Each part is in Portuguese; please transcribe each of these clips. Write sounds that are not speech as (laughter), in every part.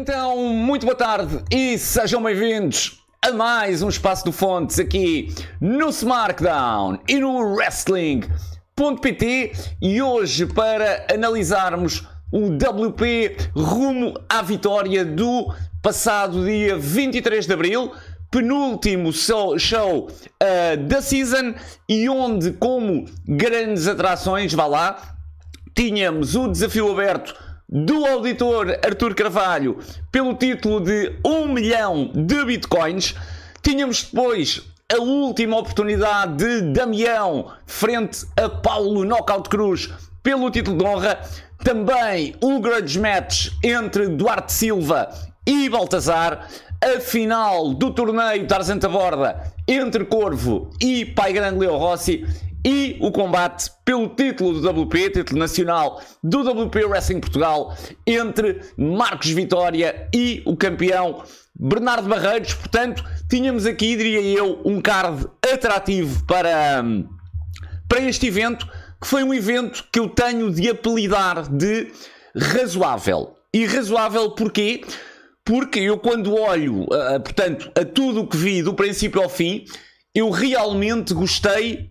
Então, muito boa tarde e sejam bem-vindos a mais um Espaço do Fontes aqui no SmackDown e no Wrestling.pt e hoje para analisarmos o WP rumo à vitória do passado dia 23 de Abril, penúltimo show uh, da season e onde como grandes atrações, vá lá, tínhamos o desafio aberto do auditor Artur Carvalho pelo título de 1 milhão de bitcoins. Tínhamos depois a última oportunidade de Damião frente a Paulo Knockout Cruz pelo título de honra. Também o grudge match entre Duarte Silva e Baltazar. A final do torneio Tarzan Borda entre Corvo e Pai Grande Leo Rossi e o combate pelo título do WP, título nacional do WP Wrestling Portugal, entre Marcos Vitória e o campeão Bernardo Barreiros. Portanto, tínhamos aqui, diria eu, um card atrativo para, para este evento, que foi um evento que eu tenho de apelidar de razoável. E razoável porquê? Porque eu quando olho, uh, portanto, a tudo o que vi do princípio ao fim, eu realmente gostei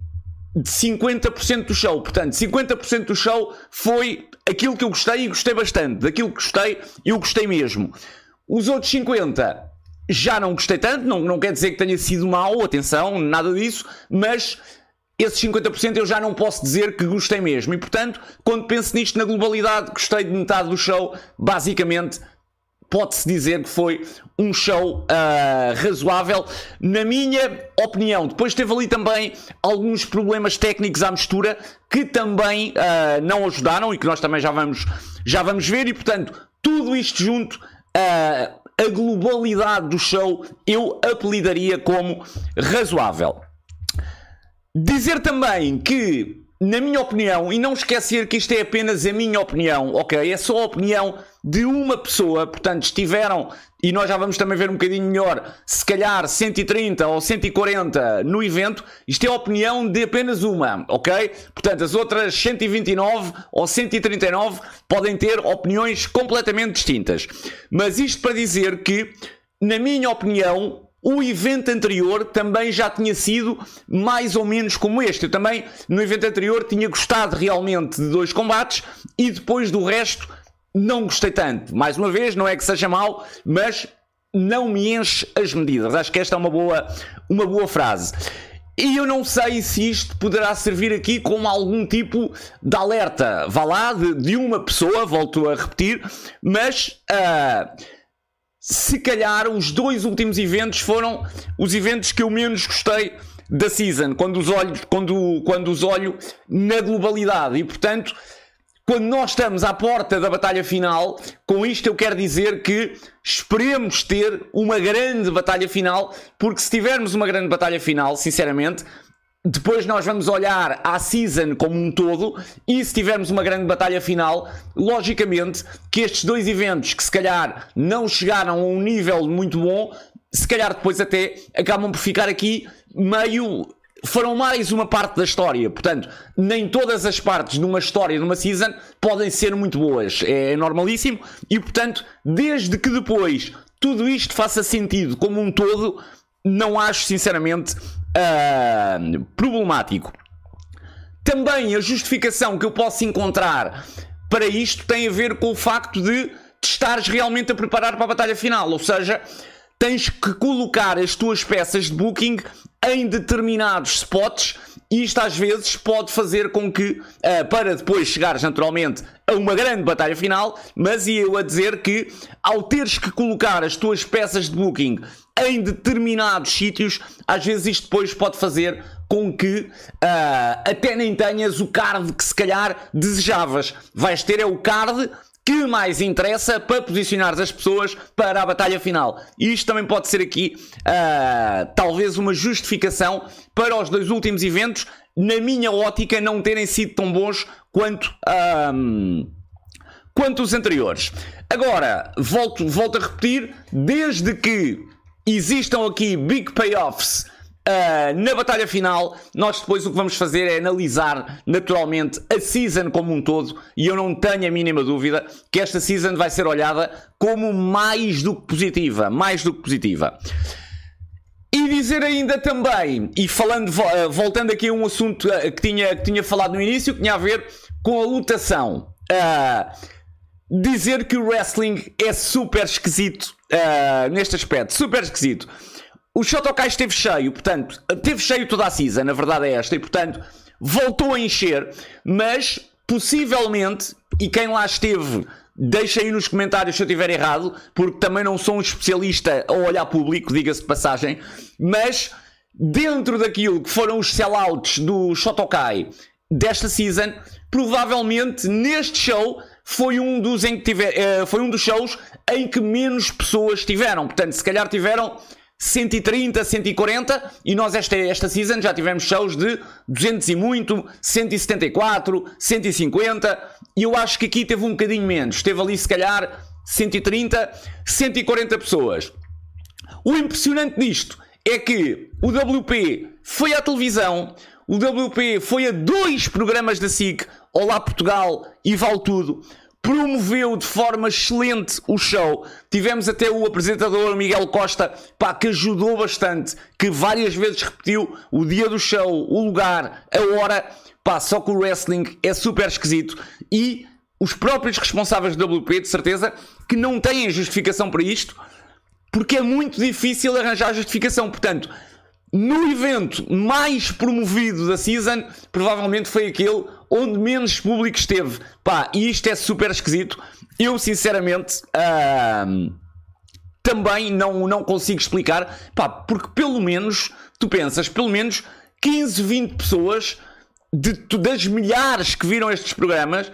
de 50% do show. Portanto, 50% do show foi aquilo que eu gostei e gostei bastante. Daquilo que gostei, eu gostei mesmo. Os outros 50% já não gostei tanto, não, não quer dizer que tenha sido mau, atenção, nada disso, mas esses 50% eu já não posso dizer que gostei mesmo. E portanto, quando penso nisto na globalidade, gostei de metade do show, basicamente pode-se dizer que foi um show uh, razoável, na minha opinião. Depois teve ali também alguns problemas técnicos à mistura que também uh, não ajudaram e que nós também já vamos, já vamos ver, e portanto, tudo isto junto. Uh, a globalidade do show eu apelidaria como razoável. Dizer também que, na minha opinião, e não esquecer que isto é apenas a minha opinião, ok? É só a opinião de uma pessoa, portanto, estiveram, e nós já vamos também ver um bocadinho melhor, se calhar 130 ou 140 no evento, isto é a opinião de apenas uma, ok? Portanto, as outras 129 ou 139 podem ter opiniões completamente distintas. Mas isto para dizer que, na minha opinião, o evento anterior também já tinha sido mais ou menos como este. Eu também, no evento anterior, tinha gostado realmente de dois combates e depois do resto não gostei tanto. Mais uma vez, não é que seja mau, mas não me enche as medidas. Acho que esta é uma boa, uma boa frase. E eu não sei se isto poderá servir aqui como algum tipo de alerta, vá lá, de, de uma pessoa, volto a repetir, mas uh, se calhar os dois últimos eventos foram os eventos que eu menos gostei da season, quando os olho, quando, quando os olho na globalidade. E portanto, quando nós estamos à porta da batalha final, com isto eu quero dizer que esperemos ter uma grande batalha final, porque se tivermos uma grande batalha final, sinceramente, depois nós vamos olhar à season como um todo e se tivermos uma grande batalha final, logicamente que estes dois eventos que se calhar não chegaram a um nível muito bom, se calhar depois até acabam por ficar aqui meio foram mais uma parte da história. Portanto, nem todas as partes de uma história, de uma season, podem ser muito boas. É normalíssimo. E, portanto, desde que depois tudo isto faça sentido como um todo, não acho, sinceramente, uh, problemático. Também a justificação que eu posso encontrar para isto tem a ver com o facto de te estares realmente a preparar para a batalha final. Ou seja, tens que colocar as tuas peças de booking em determinados spots e isto às vezes pode fazer com que, uh, para depois chegares naturalmente a uma grande batalha final, mas ia eu a dizer que ao teres que colocar as tuas peças de booking em determinados sítios, às vezes isto depois pode fazer com que uh, até nem tenhas o card que se calhar desejavas. Vais ter é o card que mais interessa para posicionar as pessoas para a batalha final. E isto também pode ser aqui uh, talvez uma justificação para os dois últimos eventos, na minha ótica, não terem sido tão bons quanto, um, quanto os anteriores. Agora, volto, volto a repetir, desde que existam aqui big payoffs Uh, na batalha final, nós depois o que vamos fazer é analisar naturalmente a season como um todo e eu não tenho a mínima dúvida que esta season vai ser olhada como mais do que positiva, mais do que positiva. E dizer ainda também, e falando, eh, voltando aqui a um assunto eh, que tinha, que tinha falado no início, que tinha a ver com a lutação. Uh, dizer que o wrestling é super esquisito uh, neste aspecto, super esquisito. O Shotokai esteve cheio, portanto, teve cheio toda a season, na verdade é esta, e portanto voltou a encher, mas possivelmente, e quem lá esteve Deixa aí nos comentários se eu estiver errado, porque também não sou um especialista a olhar público, diga-se de passagem, mas dentro daquilo que foram os sellouts do Shotokai desta season, provavelmente neste show foi um dos em que tiver, uh, foi um dos shows em que menos pessoas tiveram. Portanto, se calhar tiveram 130, 140 e nós esta, esta season já tivemos shows de 200 e muito, 174, 150 e eu acho que aqui teve um bocadinho menos, teve ali se calhar 130, 140 pessoas. O impressionante disto é que o WP foi à televisão, o WP foi a dois programas da SIC, Olá Portugal e Vale Tudo promoveu de forma excelente o show. Tivemos até o apresentador Miguel Costa, pá, que ajudou bastante, que várias vezes repetiu o dia do show, o lugar, a hora. Pá, só que o wrestling é super esquisito e os próprios responsáveis do WP, de certeza, que não têm justificação para isto, porque é muito difícil arranjar justificação. Portanto, no evento mais promovido da season, provavelmente foi aquele onde menos público esteve. Pá, e isto é super esquisito. Eu, sinceramente, também não, não consigo explicar. Pá, porque pelo menos, tu pensas, pelo menos 15, 20 pessoas de, das milhares que viram estes programas,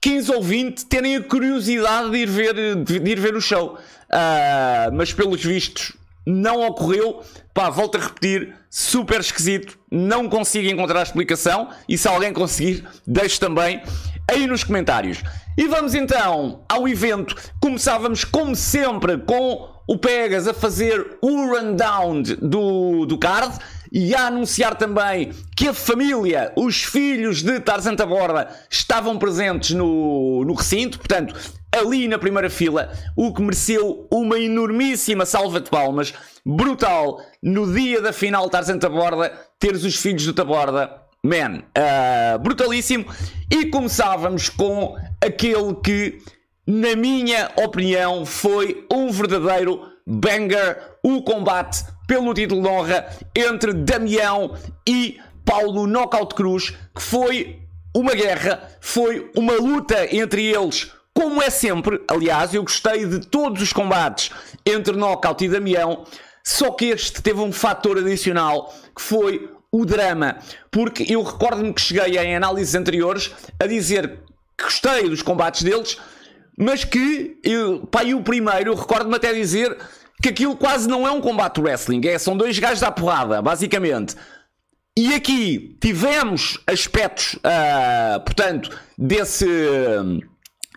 15 ou 20 terem a curiosidade de ir ver, de ir ver o show. Uh, mas pelos vistos não ocorreu. Pá, volto a repetir, super esquisito, não consigo encontrar a explicação e se alguém conseguir, deixe também aí nos comentários. E vamos então ao evento. Começávamos, como sempre, com o Pegas a fazer o rundown do, do card e a anunciar também que a família, os filhos de Tarzan Taborda, estavam presentes no, no recinto, portanto, ali na primeira fila, o que mereceu uma enormíssima salva de palmas, brutal, no dia da final Tarzan Taborda, teres os filhos do Taborda, man, uh, brutalíssimo, e começávamos com aquele que, na minha opinião, foi um verdadeiro banger, o combate pelo título de honra entre Damião e Paulo Knockout Cruz, que foi uma guerra, foi uma luta entre eles, como é sempre. Aliás, eu gostei de todos os combates entre Knockout e Damião, só que este teve um fator adicional que foi o drama, porque eu recordo-me que cheguei em análises anteriores a dizer que gostei dos combates deles, mas que, eu, pá, e o primeiro, recordo-me até dizer que aquilo quase não é um combate wrestling, é, são dois gajos à porrada, basicamente. E aqui tivemos aspectos, uh, portanto, desse.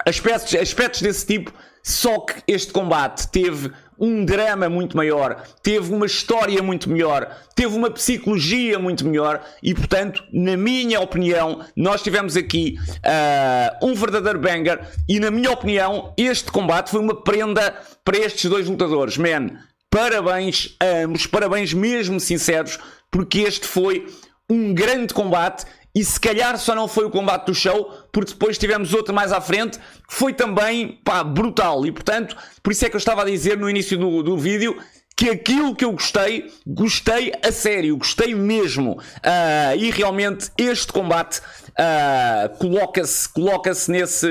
aspectos, aspectos desse tipo, só que este combate teve um drama muito maior, teve uma história muito melhor, teve uma psicologia muito melhor. E, portanto, na minha opinião, nós tivemos aqui uh, um verdadeiro banger. E, na minha opinião, este combate foi uma prenda para estes dois lutadores. Man, parabéns a ambos, parabéns mesmo sinceros, porque este foi um grande combate e se calhar só não foi o combate do show, porque depois tivemos outro mais à frente, que foi também pá, brutal. E portanto, por isso é que eu estava a dizer no início do, do vídeo que aquilo que eu gostei, gostei a sério, gostei mesmo. Uh, e realmente este combate uh, coloca-se coloca nesse,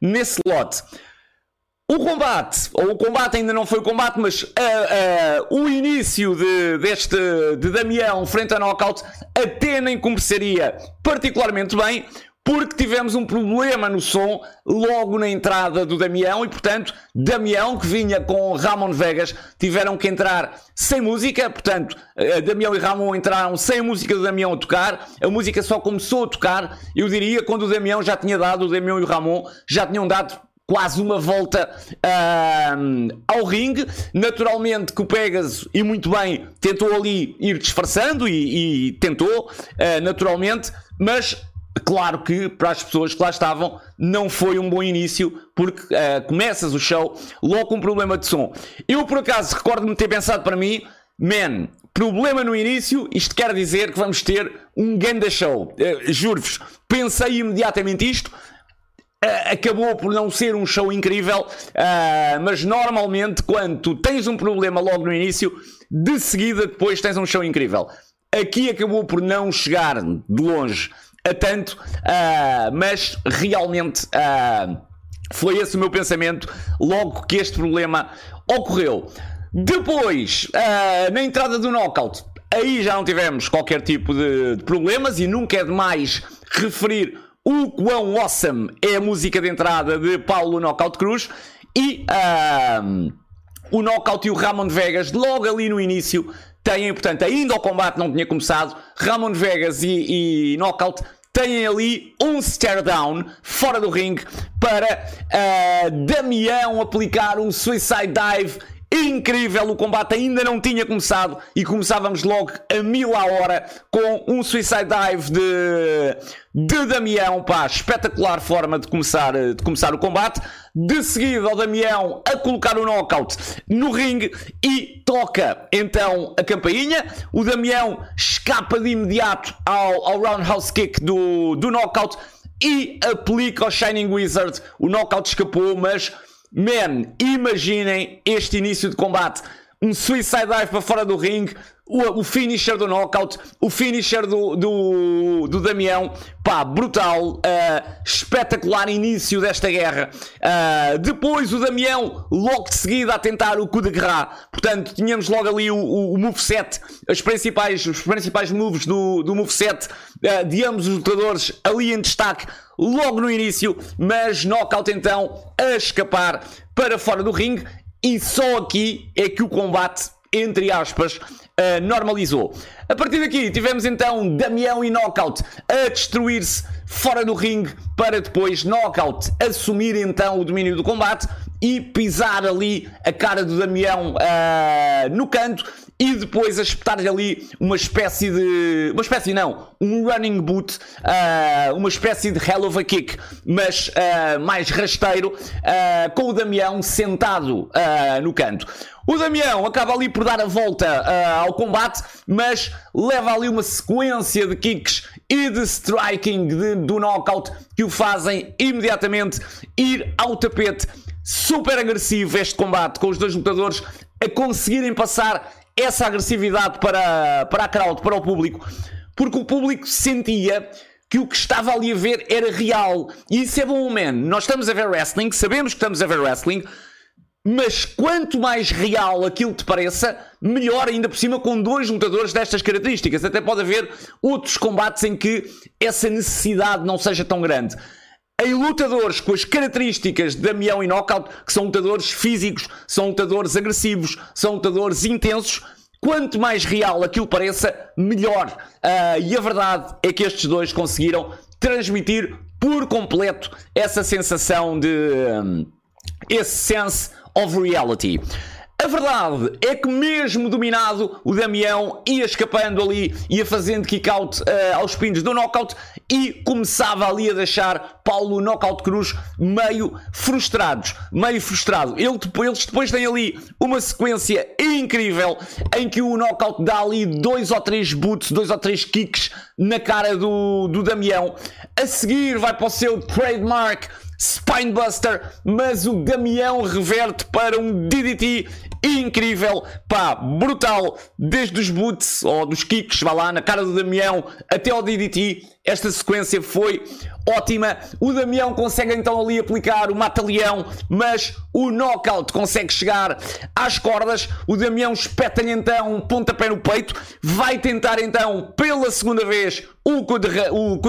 nesse lote. O combate, ou o combate ainda não foi o combate, mas uh, uh, o início de, deste de Damião frente a Knockout até nem começaria particularmente bem, porque tivemos um problema no som logo na entrada do Damião e, portanto, Damião, que vinha com Ramon Vegas, tiveram que entrar sem música, portanto, uh, Damião e Ramon entraram sem a música do Damião a tocar, a música só começou a tocar, eu diria, quando o Damião já tinha dado, o Damião e o Ramon já tinham dado quase uma volta uh, ao ringue. Naturalmente que o Pegasus, e muito bem, tentou ali ir disfarçando e, e tentou, uh, naturalmente, mas Claro que para as pessoas que lá estavam não foi um bom início, porque uh, começas o show logo com um problema de som. Eu por acaso recordo-me ter pensado para mim, man, problema no início, isto quer dizer que vamos ter um ganda show. Uh, Juro-vos, pensei imediatamente isto. Uh, acabou por não ser um show incrível, mas normalmente quando tu tens um problema logo no início, de seguida depois tens um show incrível. Aqui acabou por não chegar de longe a tanto, uh, mas realmente foi esse o meu pensamento logo que este problema ocorreu. Depois, na entrada do knockout, aí já não tivemos qualquer tipo de problemas e nunca é demais referir o quão awesome é a música de entrada de Paulo Knockout Cruz e o Knockout e o Ramon Vegas logo ali no início têm, portanto, ainda o combate não tinha começado, Ramon Vegas e, e Knockout têm ali um stare down fora do ringue para uh, Damião aplicar um suicide dive incrível. O combate ainda não tinha começado e começávamos logo a mil a hora com um suicide dive de, de Damião. Pá, espetacular forma de começar, de começar o combate. De seguida, o Damião a colocar o knockout no ringue e toca então a campainha. O Damião escapa de imediato ao, ao roundhouse kick do, do knockout e aplica o Shining Wizard. O knockout escapou, mas Man, imaginem este início de combate. Um suicide dive para fora do ringue, o, o finisher do knockout, o finisher do, do, do Damião, pá, brutal, uh, espetacular início desta guerra. Uh, depois o Damião, logo de seguida, a tentar o coup de gras. Portanto, tínhamos logo ali o, o, o moveset, as principais, os principais moves do, do moveset uh, de ambos os lutadores ali em destaque logo no início, mas knockout então a escapar para fora do ringue e só aqui é que o combate, entre aspas, uh, normalizou. A partir daqui tivemos então Damião e Knockout a destruir-se fora do ringue para depois Knockout assumir então o domínio do combate e pisar ali a cara do Damião uh, no canto e depois a espetar-lhe ali uma espécie de. Uma espécie não, um running boot, uh, uma espécie de hell of a kick, mas uh, mais rasteiro, uh, com o Damião sentado no canto. O Damião acaba ali por dar a volta ao combate, mas leva ali uma sequência de kicks e de striking de, do knockout que o fazem imediatamente ir ao tapete. Super agressivo este combate, com os dois lutadores a conseguirem passar essa agressividade para, para a crowd, para o público, porque o público sentia que o que estava ali a ver era real. E isso é bom, man. Nós estamos a ver wrestling, sabemos que estamos a ver wrestling, mas quanto mais real aquilo te pareça, melhor ainda por cima com dois lutadores destas características. Até pode haver outros combates em que essa necessidade não seja tão grande em lutadores com as características de Damião e Knockout, que são lutadores físicos, são lutadores agressivos, são lutadores intensos, quanto mais real aquilo pareça, melhor. Uh, e a verdade é que estes dois conseguiram transmitir por completo essa sensação de. Um, esse sense of reality. A verdade é que, mesmo dominado, o Damião ia escapando ali, ia fazendo kick-out uh, aos pinos do knockout e começava ali a deixar Paulo Knockout Cruz meio frustrados. Meio frustrado. Ele, eles depois têm ali uma sequência incrível em que o knockout dá ali dois ou três boots, dois ou três kicks na cara do, do Damião. A seguir vai para o seu trademark Spinebuster, mas o Damião reverte para um DDT incrível, pá, brutal, desde os boots ou dos kicks, vá lá, na cara do Damião até ao DDT, esta sequência foi ótima. O Damião consegue então ali aplicar o mata-leão, mas o knockout consegue chegar às cordas. O Damião espeta-lhe então um pontapé no peito, vai tentar então pela segunda vez o coup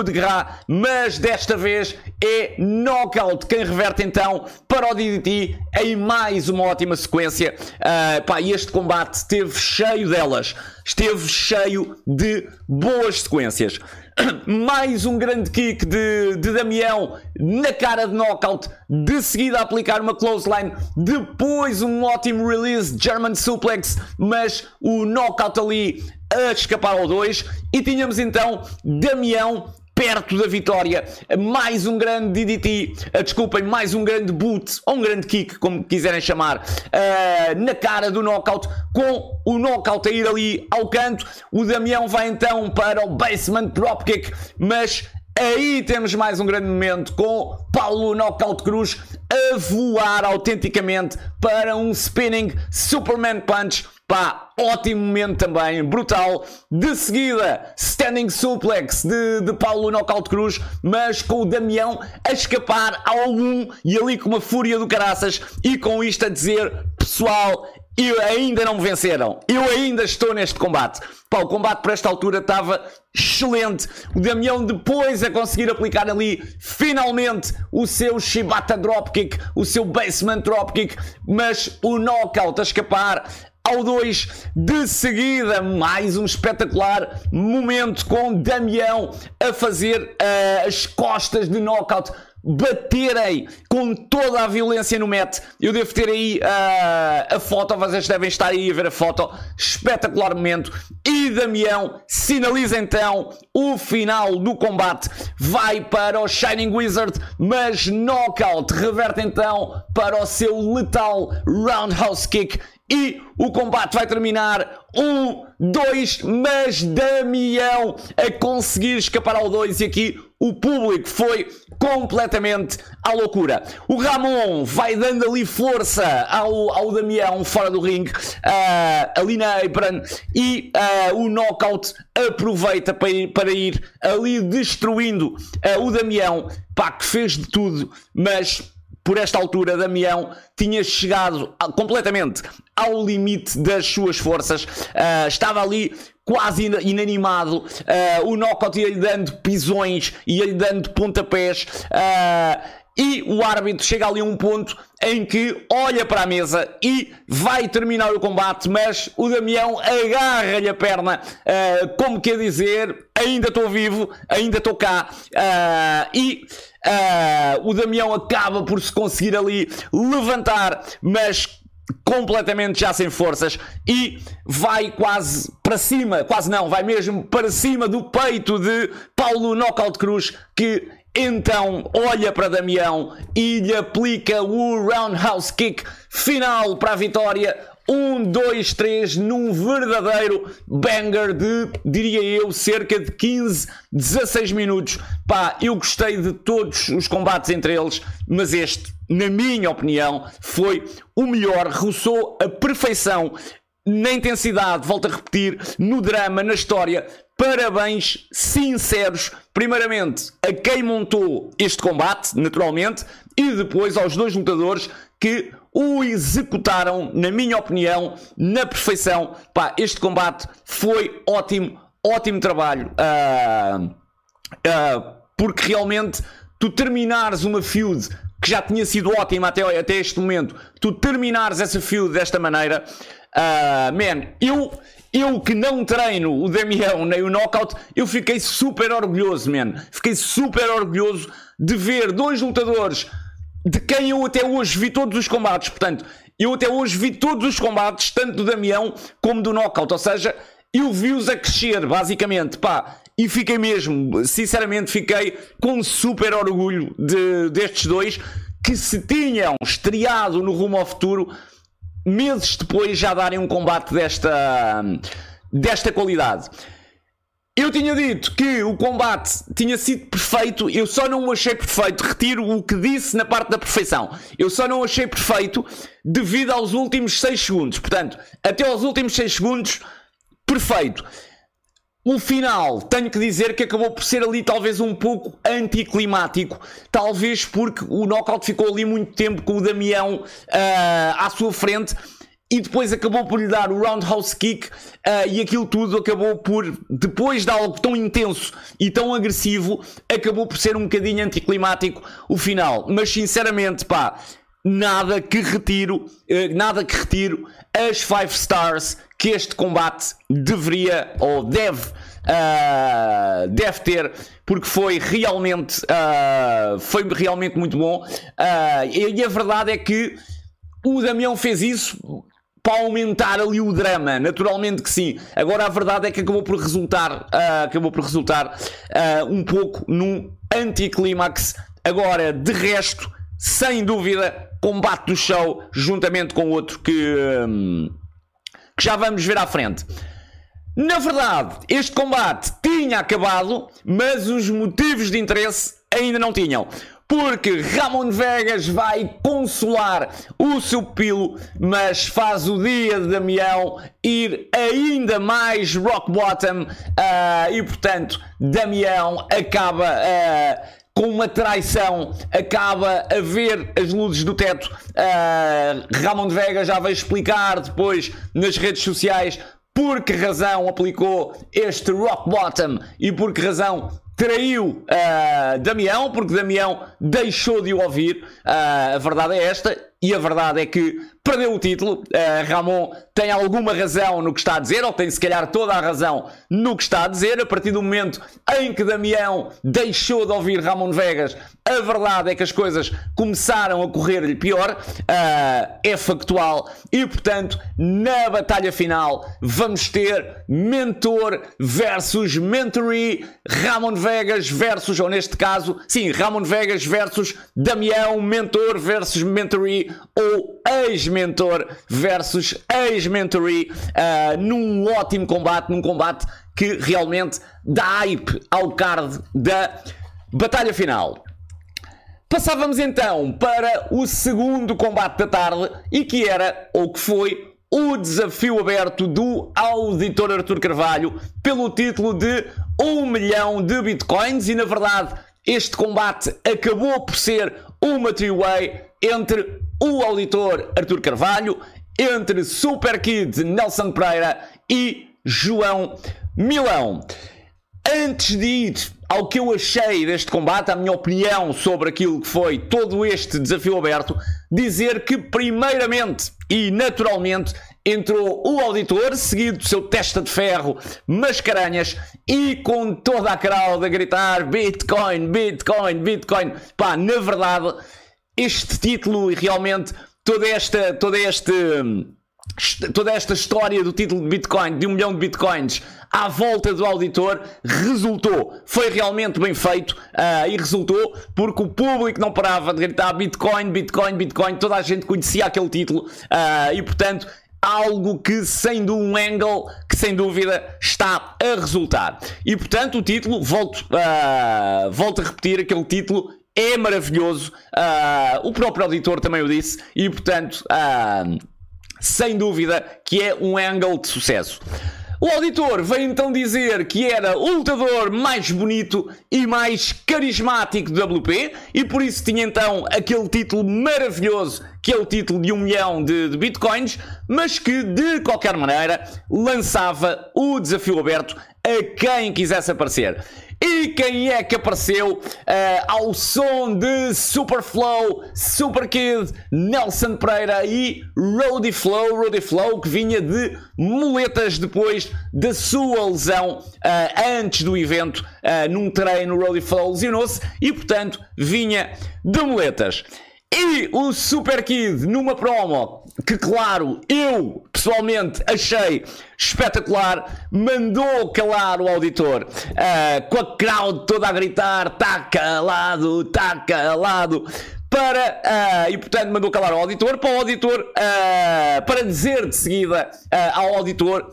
de, gras, mas desta vez é knockout quem reverte então para o DDT em mais uma ótima sequência. Uh, pá, este combate esteve cheio delas, esteve cheio de boas sequências. (coughs) mais um grande kick de, de Damião na cara de knockout, de seguida aplicar uma clothesline, depois um ótimo release German suplex, mas o knockout ali a escapar ao 2 e tínhamos então Damião perto da vitória. Mais um grande DDT, uh, desculpem, mais um grande boot, ou um grande kick, como quiserem chamar, uh, na cara do knockout, com o knockout a ir ali ao canto. O Damião vai então para o basement dropkick, mas Aí temos mais um grande momento com Paulo Knockout Cruz a voar autenticamente para um spinning Superman Punch Pá, ótimo momento também, brutal. De seguida, standing suplex de, de Paulo Knockout Cruz, mas com o Damião a escapar ao 1 e ali com uma fúria do caraças. E com isto a dizer, pessoal, eu ainda não me venceram. Eu ainda estou neste combate. Pá, o combate para esta altura estava excelente. O Damião depois a conseguir aplicar ali finalmente o seu Shibata Dropkick, o seu Basement Dropkick, mas o knockout a escapar ao 2 de seguida, mais um espetacular momento com Damião a fazer uh, as costas de knockout baterem com toda a violência no match. Eu devo ter aí uh, a foto, vocês devem estar aí a ver a foto. Espetacular momento. E Damião sinaliza então o final do combate. Vai para o Shining Wizard, mas knockout reverte então para o seu letal Roundhouse Kick e o combate vai terminar um, dois, mas Damião a conseguir escapar ao dois. E aqui o público foi completamente à loucura. O Ramon vai dando ali força ao, ao Damião fora do ringue, uh, ali na apron, e uh, o Knockout aproveita para ir, para ir ali destruindo uh, o Damião, pá, que fez de tudo, mas por esta altura, Damião tinha chegado completamente ao limite das suas forças, uh, estava ali quase inanimado, uh, o knockout ia-lhe dando pisões, ia-lhe dando pontapés. Uh, e o árbitro chega ali a um ponto em que olha para a mesa e vai terminar o combate, mas o Damião agarra-lhe a perna, uh, como quer dizer, ainda estou vivo, ainda estou cá, uh, e uh, o Damião acaba por se conseguir ali levantar, mas completamente já sem forças e vai quase para cima, quase não, vai mesmo para cima do peito de Paulo Knockout Cruz que então olha para Damião e lhe aplica o roundhouse kick final para a vitória. 1, 2, 3 num verdadeiro banger de, diria eu, cerca de 15, 16 minutos. Pá, eu gostei de todos os combates entre eles, mas este, na minha opinião, foi o melhor, roçou a perfeição na intensidade, volto a repetir, no drama, na história. Parabéns sinceros, primeiramente a quem montou este combate, naturalmente, e depois aos dois lutadores que o executaram, na minha opinião, na perfeição. Pá, este combate foi ótimo, ótimo trabalho. Uh, uh, porque realmente tu terminares uma feud que já tinha sido ótima até, até este momento, tu terminares essa feud desta maneira, uh, man, eu, eu que não treino o Damião nem o Knockout, eu fiquei super orgulhoso, man. Fiquei super orgulhoso de ver dois lutadores de quem eu até hoje vi todos os combates. Portanto, eu até hoje vi todos os combates, tanto do Damião como do Knockout. Ou seja, eu vi-os a crescer, basicamente. Pá, e fiquei mesmo, sinceramente, fiquei com super orgulho de, destes dois que se tinham estreado no Rumo ao Futuro meses depois já darem um combate desta, desta qualidade. Eu tinha dito que o combate tinha sido perfeito, eu só não o achei perfeito. Retiro o que disse na parte da perfeição. Eu só não o achei perfeito devido aos últimos 6 segundos. Portanto, até aos últimos 6 segundos, perfeito. O final, tenho que dizer que acabou por ser ali talvez um pouco anticlimático, talvez porque o knockout ficou ali muito tempo com o Damião uh, à sua frente. E depois acabou por lhe dar o roundhouse kick uh, e aquilo tudo acabou por, depois de algo tão intenso e tão agressivo, acabou por ser um bocadinho anticlimático o final. Mas sinceramente, pá, nada que retiro, uh, nada que retiro as 5 stars que este combate deveria ou deve uh, deve ter, porque foi realmente, uh, foi realmente muito bom. Uh, e, a verdade é que o Damião fez isso para aumentar ali o drama, naturalmente que sim. Agora a verdade é que acabou por resultar, uh, acabou por resultar uh, um pouco num anticlímax. Agora, de resto, sem dúvida, combate do show, juntamente com outro que, um, que já vamos ver à frente. Na verdade, este combate tinha acabado, mas os motivos de interesse ainda não tinham porque Ramon Vegas vai consolar o seu pilo, mas faz o dia de Damião ir ainda mais rock bottom uh, e portanto Damião acaba uh, com uma traição, acaba a ver as luzes do teto. Uh, Ramon Vegas já vai explicar depois nas redes sociais por que razão aplicou este rock bottom e por que razão traiu uh, Damião, porque Damião deixou de o ouvir. Uh, a verdade é esta, e a verdade é que perdeu o título. Uh, Ramon tem alguma razão no que está a dizer, ou tem se calhar toda a razão no que está a dizer. A partir do momento em que Damião deixou de ouvir Ramon Vegas, a verdade é que as coisas começaram a correr-lhe pior. Uh, é factual. E portanto, na batalha final, vamos ter mentor versus mentoree. Ramon Vegas versus, ou neste caso, sim, Ramon Vegas versus Damião, mentor versus mentoree ou ex-mentor versus ex-mentoree uh, num ótimo combate, num combate que realmente dá hype ao card da batalha final. Passávamos então para o segundo combate da tarde e que era, ou que foi, o desafio aberto do auditor Artur Carvalho pelo título de 1 milhão de bitcoins e na verdade este combate acabou por ser uma three-way entre o auditor Artur Carvalho, entre Super Kid Nelson Pereira e João Milão. Antes de ir ao que eu achei deste combate, a minha opinião sobre aquilo que foi todo este desafio aberto, dizer que, primeiramente e naturalmente, entrou o auditor, seguido do seu testa de ferro, mascaranhas, e com toda a crowd a gritar Bitcoin, Bitcoin, Bitcoin. Pá, na verdade este título e realmente toda esta, toda este, toda esta história do título de Bitcoin, de um milhão de Bitcoins, à volta do auditor, resultou. Foi realmente bem feito uh, e resultou porque o público não parava de gritar Bitcoin, Bitcoin, Bitcoin, toda a gente conhecia aquele título uh, e, portanto, algo que sem um angle que sem dúvida está a resultar. E portanto o título, volto, uh, volto a repetir aquele título é maravilhoso. Uh, o próprio auditor também o disse, e portanto, uh, sem dúvida que é um angle de sucesso. O auditor veio então dizer que era o lutador mais bonito e mais carismático do WP e por isso tinha então aquele título maravilhoso que é o título de um milhão de, de bitcoins, mas que de qualquer maneira lançava o desafio aberto a quem quisesse aparecer. E quem é que apareceu uh, ao som de Superflow, Super Kid, Nelson Pereira e Roddy Flow, Roddy Flow que vinha de muletas depois da sua lesão uh, antes do evento, uh, num treino Roddy Flow lesionou-se e portanto vinha de muletas. E o Super Kid numa promo que, claro, eu pessoalmente achei espetacular, mandou calar o auditor uh, com a crowd toda a gritar: tá calado, tá calado. Para, uh, e portanto mandou calar o auditor para o auditor uh, para dizer de seguida ao auditor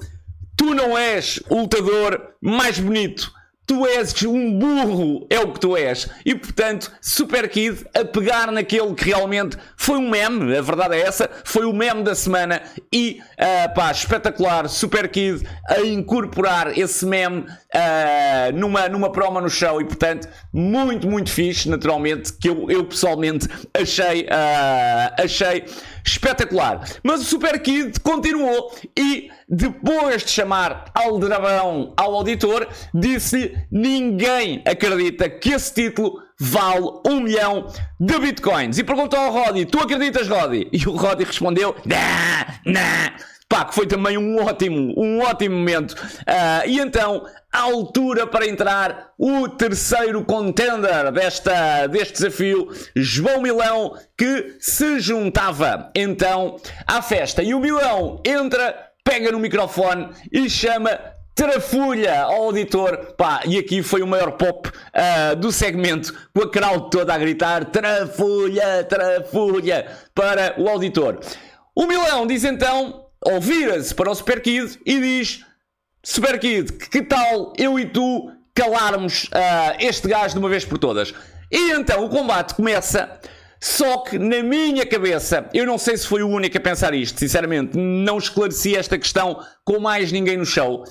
tu não és o lutador mais bonito tu és um burro, é o que tu és. E portanto, Super Kid a pegar naquele que realmente foi um meme, a verdade é essa, foi o meme da semana e uh, pá, espetacular, Super Kid a incorporar esse meme uh, numa, numa promo no show e portanto, muito, muito fixe, naturalmente, que eu, eu pessoalmente achei, uh, achei espetacular. Mas o Super Kid continuou e depois de chamar Aldrabão ao auditor, disse ninguém acredita que esse título vale um milhão de bitcoins. E perguntou ao Roddy, tu acreditas, Roddy? E o Roddy respondeu, nah, nah. Pá, que foi também um ótimo, um ótimo momento. Uh, e então, à altura para entrar o terceiro contender desta, deste desafio, João Milão, que se juntava então à festa. E o Milão entra, pega no microfone e chama Trafulha ao auditor, pá, e aqui foi o maior pop uh, do segmento, com a crowd toda a gritar Trafulha, Trafulha, para o auditor. O Milão diz então, ou vira-se para o Super Kid e diz Super Kid, que tal eu e tu calarmos uh, este gajo de uma vez por todas? E então o combate começa. Só que na minha cabeça, eu não sei se foi o único a pensar isto, sinceramente, não esclareci esta questão com mais ninguém no show.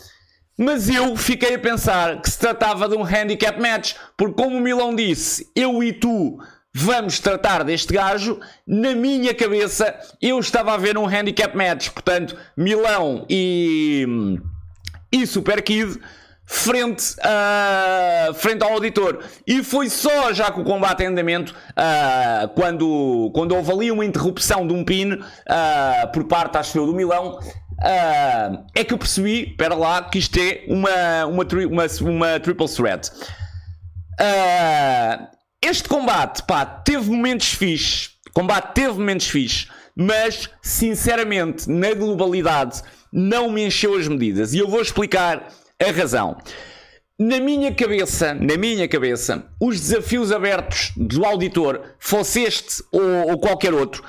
Mas eu fiquei a pensar que se tratava de um handicap match, porque como o Milão disse, eu e tu vamos tratar deste gajo, na minha cabeça eu estava a ver um handicap match, portanto, Milão e e Super Kid frente, uh, frente ao auditor. E foi só já com o combate em andamento, uh, quando, quando houve ali uma interrupção de um pin uh, por parte, acho eu, do Milão, uh, é que eu percebi, espera lá, que isto é uma, uma, uma, uma triple threat. este combate, pá, teve momentos fixes, combate teve momentos fixes, mas, sinceramente, na globalidade não me encheu as medidas. E eu vou explicar a razão. Na minha cabeça, na minha cabeça, os desafios abertos do auditor, fosse este ou, ou qualquer outro,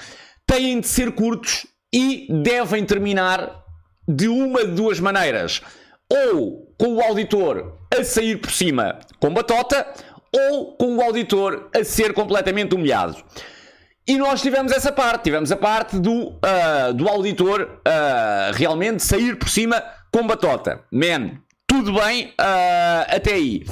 têm de ser curtos e devem terminar de uma de duas maneiras. Ou com o auditor a sair por cima com batota, ou com o auditor a ser completamente humilhado. E nós tivemos essa parte, tivemos a parte do, uh, do auditor uh, realmente sair por cima com batota. Man, tudo bem uh, até aí.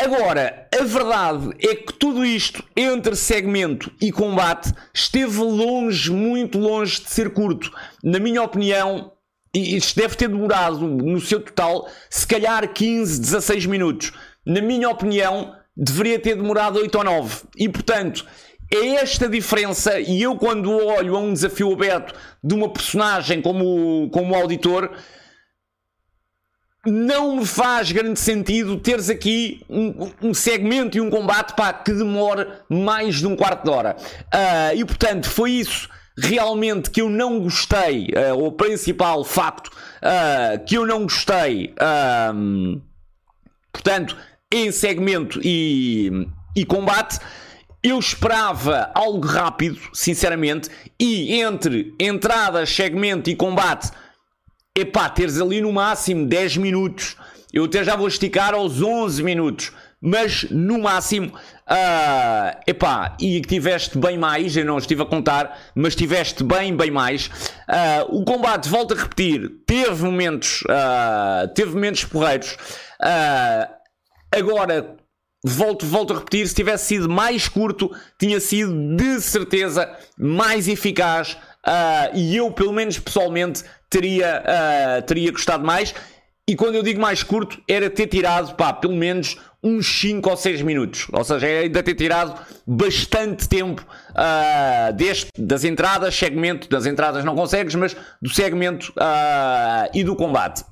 Agora, a verdade é que tudo isto entre segmento e combate esteve longe, muito longe de ser curto. Na minha opinião, isto deve ter demorado no seu total, se calhar 15, 16 minutos. Na minha opinião, deveria ter demorado 8 ou 9. E portanto, é esta diferença, e eu quando olho a um desafio aberto de uma personagem como, como auditor, não me faz grande sentido teres aqui um, um segmento e um combate pá, que demore mais de um quarto de hora. Uh, e portanto, foi isso realmente que eu não gostei, uh, o principal facto uh, que eu não gostei, portanto, em segmento e, e combate. Eu esperava algo rápido, sinceramente, e entre entradas, segmento e combate, epá, teres ali no máximo 10 minutos. Eu até já vou esticar aos 11 minutos, mas no máximo, uh, epá, e tiveste bem mais, eu não estive a contar, mas tiveste bem, bem mais. Uh, o combate, volto a repetir, teve momentos, uh, teve momentos porreiros. Uh, agora, volto, volto a repetir, se tivesse sido mais curto, tinha sido de certeza mais eficaz uh, e eu, pelo menos pessoalmente, teria, uh, teria gostado mais. E quando eu digo mais curto, era ter tirado, pá, pelo menos uns 5 ou 6 minutos. Ou seja, era ainda ter tirado bastante tempo uh, deste, das entradas, segmento, das entradas não consegues, mas do segmento e do combate.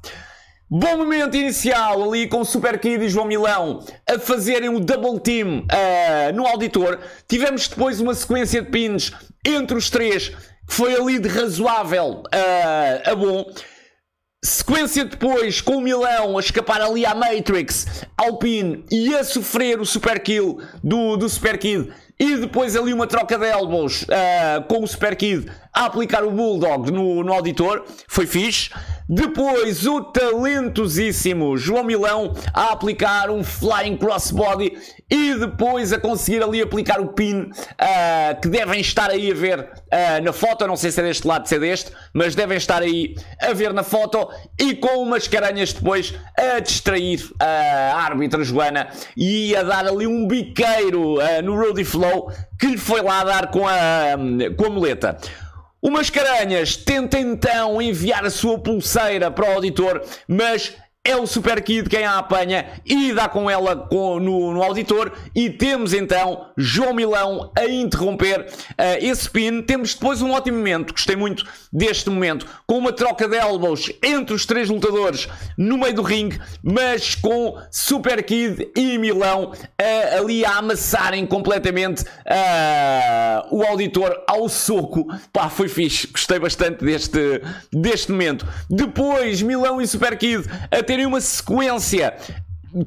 Bom momento inicial ali com Super Kid e João Milão a fazerem o double team uh, no auditor. Tivemos depois uma sequência de pins entre os três foi ali de razoável uh, a bom. Sequência depois com o Milão a escapar ali à Matrix, ao pin e a sofrer o super kill do, do Super Kid. E depois ali uma troca de elbows uh, com o Super Kid a aplicar o Bulldog no, no auditor. Foi fixe. Depois o talentosíssimo João Milão a aplicar um Flying Crossbody e depois a conseguir ali aplicar o pin uh, que devem estar aí a ver uh, na foto. Não sei se é deste lado, se é deste, mas devem estar aí a ver na foto e com umas caranhas depois a distrair a árbitra Joana e a dar ali um biqueiro uh, no Rudy Flow que lhe foi lá dar com a, com a muleta. O Mascarenhas tenta então enviar a sua pulseira para o auditor, mas é o Super Kid quem a apanha e dá com ela com, no, no, auditor. E temos então João Milão a interromper uh, esse pin. Temos depois um ótimo momento, gostei muito deste momento, com uma troca de elbows entre os três lutadores no meio do ringue, mas com Super Kid e Milão uh, ali a amassarem completamente uh, o auditor ao soco. Pá, foi fixe, gostei bastante deste, deste momento. Depois, Milão e Super Kid a terem uma sequência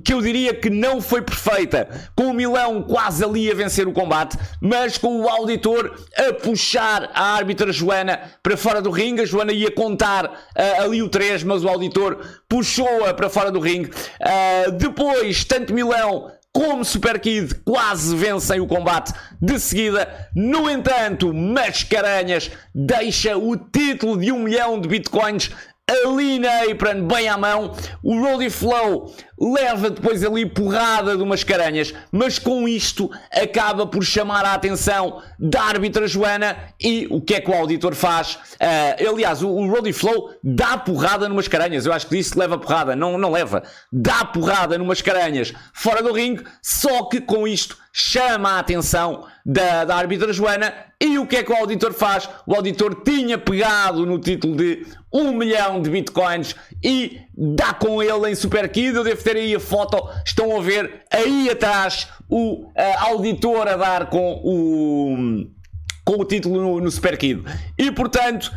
que eu diria que não foi perfeita, com o Milão quase ali a vencer o combate, mas com o auditor a puxar a árbitra Joana para fora do ringue. A Joana ia contar uh, ali o 3, mas o auditor puxou-a para fora do ringue. Uh, depois, tanto Milão como Super Kid quase vencem o combate de seguida. No entanto, Mascaranhas deixa o título de um milhão de bitcoins ali na apron, bem à mão. O Roddy Flow leva depois ali porrada de umas caranhas, mas com isto acaba por chamar a atenção da árbitra Joana e o que é que o auditor faz? Uh, aliás, o, o Roddy Flow dá porrada numas caranhas, eu acho que disse leva porrada, não, não leva, dá porrada numas caranhas fora do ringue, só que com isto chama a atenção da, da árbitra Joana. E o que é que o auditor faz? O auditor tinha pegado no título de 1 milhão de bitcoins e dá com ele em Super Kid. Eu devo ter aí a foto, estão a ver aí atrás o auditor a dar com o, com o título no, no Super Kid. E portanto,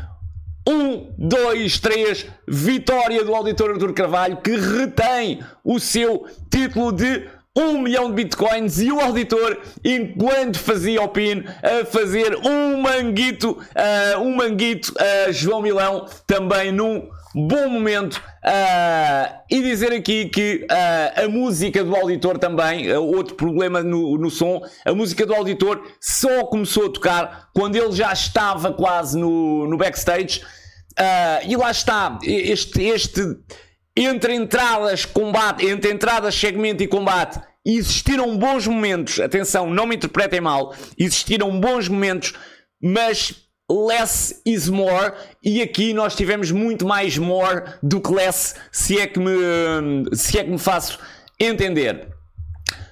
1, 2, 3, vitória do auditor Artur Carvalho que retém o seu título de um milhão de bitcoins e o auditor, enquanto fazia o pin, a fazer um manguito, uh, um manguito a uh, João Milão, também num bom momento. Uh, e dizer aqui que uh, a música do auditor também, uh, outro problema no, no som, a música do auditor só começou a tocar quando ele já estava quase no, no backstage. e lá está, este, este entre entradas, combate, entre entradas, segmento e combate, existiram bons momentos. Atenção, não me interpretem mal. Existiram bons momentos, mas less is more. E aqui nós tivemos muito mais more do que less, se é que me, se é que me faço entender.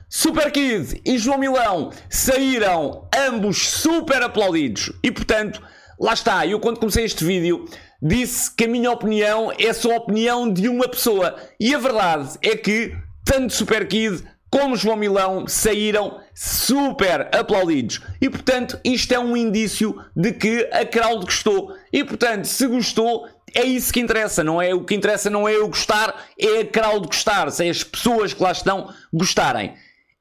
Super Kid e João Milão saíram ambos super aplaudidos. E portanto, lá está. Eu quando comecei este vídeo disse que a minha opinião é só a opinião de uma pessoa. E a verdade é que tanto Super Kid como João Milão saíram super aplaudidos. E portanto, isto é um indício de que a crowd gostou. E portanto, se gostou, é isso que interessa, não é? O que interessa não é eu gostar, é a crowd gostar, se é as pessoas que lá estão gostarem.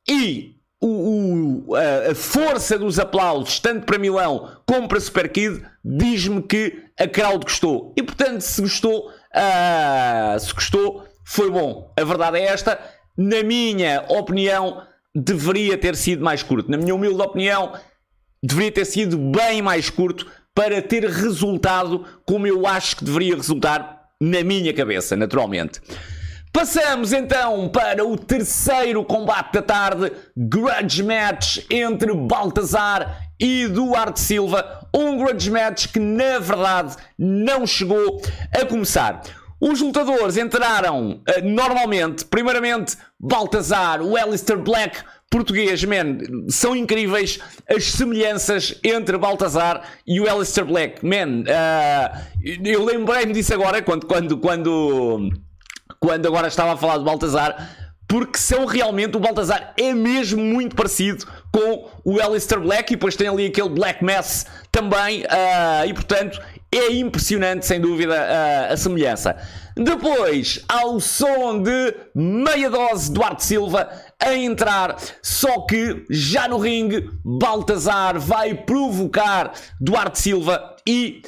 E o, o, a, força dos aplausos, tanto para Milão como para Super Kid, diz-me que a crowd gostou. E portanto, se gostou, uh, se gostou, foi bom. A verdade é esta. Na minha opinião, deveria ter sido mais curto. Na minha humilde opinião, deveria ter sido bem mais curto para ter resultado como eu acho que deveria resultar na minha cabeça, naturalmente. Passamos então para o terceiro combate da tarde, Grudge Match entre Baltazar e Duarte Silva. Um Grudge Match que na verdade não chegou a começar. Os lutadores entraram uh, normalmente, primeiramente Baltazar, o Alistair Black português, man, são incríveis as semelhanças entre Baltazar e o Alistair Black, man. Uh, eu lembrei-me disso agora quando, quando, quando quando agora estava a falar do Baltazar, porque são realmente, o Baltazar é mesmo muito parecido com o Alistair Black e depois tem ali aquele Black Mass também, uh, e portanto é impressionante, sem dúvida, uh, a semelhança. Depois, ao som de meia dose Duarte Silva a entrar, só que já no ringue, Baltazar vai provocar Duarte Silva e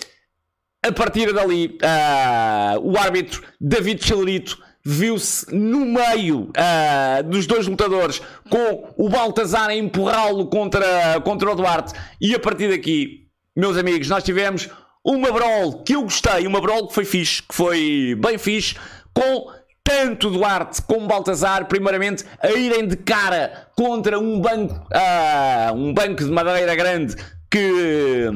a partir dali, uh, o árbitro David Chilerito viu-se no meio uh, dos dois lutadores com o Baltazar a empurrá-lo contra, contra o Duarte. E a partir daqui, meus amigos, nós tivemos uma brawl que eu gostei, uma brawl que foi fixe, que foi bem fixe, com tanto Duarte como Baltazar, primeiramente, a irem de cara contra um banco, uh, um banco de madeira grande que,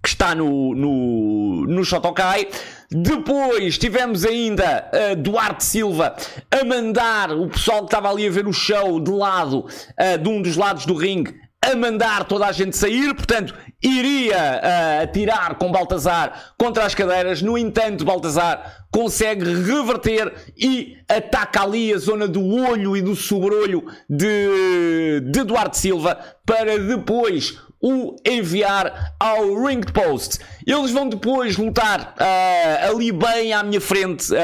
que, está no, no, no Shotokai. Depois tivemos ainda uh, Duarte Silva a mandar o pessoal que estava ali a ver o show de lado, uh, de um dos lados do ringue, a mandar toda a gente sair, portanto, iria uh, atirar com Baltazar contra as cadeiras. No entanto, Baltazar consegue reverter e ataca ali a zona do olho e do sobrolho de, de Duarte Silva para depois o enviar ao ring post. Eles vão depois lutar uh, ali bem à minha frente. Uh,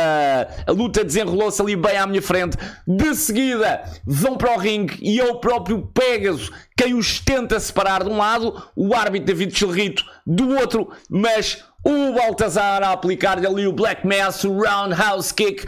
a luta desenrolou-se ali bem à minha frente. De seguida vão para o ringue e é o próprio Pegasus quem os tenta separar de um lado, o árbitro David Chilrito do outro, mas o Baltazar a aplicar-lhe ali o Black Mass, o Roundhouse Kick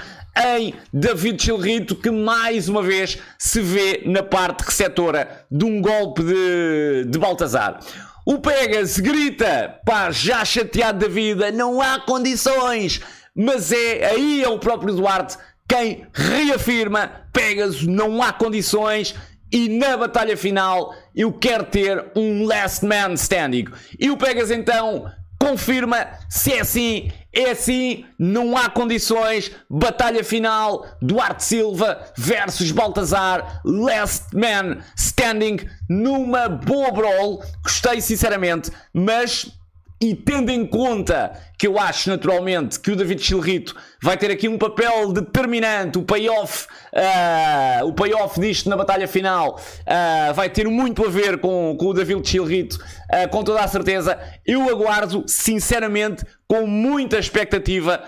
em David Chilrito, que mais uma vez se vê na parte receptora de um golpe de, de Baltazar. O Pegas grita, pá, já chateado da vida, não há condições, mas é aí é o próprio Duarte quem reafirma: Pegas, não há condições. E na batalha final eu quero ter um last man standing. E o Pegas então confirma se é assim, é assim, não há condições. Batalha final: Duarte Silva versus Baltazar, Last Man Standing, numa boa brawl. Gostei sinceramente, mas e tendo em conta que eu acho naturalmente que o David Chilrito vai ter aqui um papel determinante, o payoff, uh, o payoff disto na batalha final uh, vai ter muito a ver com, com o David Chilrito, uh, com toda a certeza. Eu aguardo, sinceramente, com muita expectativa,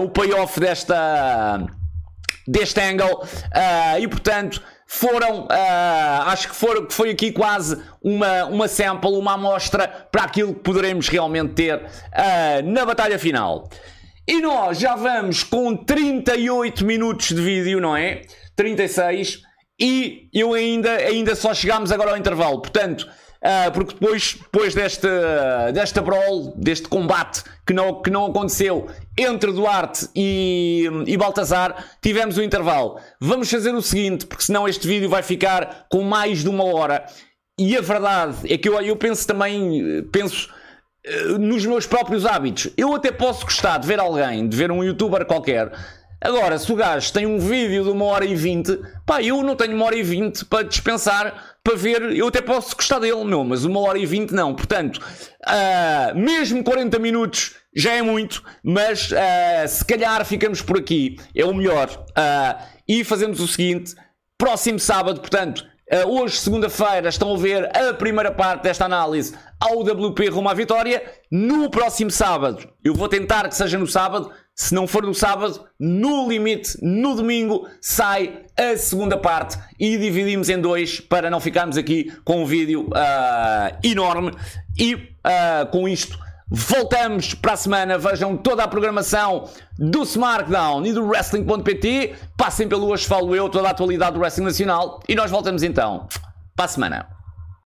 o payoff desta, deste angle e portanto foram, uh, acho que foram, foi aqui quase uma, uma sample, uma amostra para aquilo que poderemos realmente ter uh, na batalha final. E nós já vamos com 38 minutos de vídeo, não é? 36. E eu ainda, ainda só chegámos agora ao intervalo. Portanto, Uh, porque depois, depois desta, desta brawl, deste combate que não, que não aconteceu entre Duarte e, e Baltazar, tivemos o um intervalo. Vamos fazer o seguinte, porque senão este vídeo vai ficar com mais de uma hora. E a verdade é que eu, eu penso também, penso uh, nos meus próprios hábitos. Eu até posso gostar de ver alguém, de ver um youtuber qualquer Agora, se o gajo tem um vídeo de uma hora e vinte, pá, eu não tenho uma hora e vinte para dispensar, para ver, eu até posso gostar dele, meu, mas uma hora e vinte não. Portanto, uh, mesmo 40 minutos já é muito, mas uh, se calhar ficamos por aqui, é o melhor. Uh, e fazemos o seguinte, próximo sábado, portanto, hoje, segunda-feira, estão a ver a primeira parte desta análise ao WP rumo à vitória. No próximo sábado, eu vou tentar que seja no sábado, se não for no sábado, no limite, no domingo, sai a segunda parte e dividimos em dois para não ficarmos aqui com um vídeo uh, enorme. E uh, com isto, voltamos para a semana. Vejam toda a programação do SmackDown e do Wrestling.pt. Passem pelo Hoje Falo Eu, toda a atualidade do Wrestling Nacional. E nós voltamos então para a semana.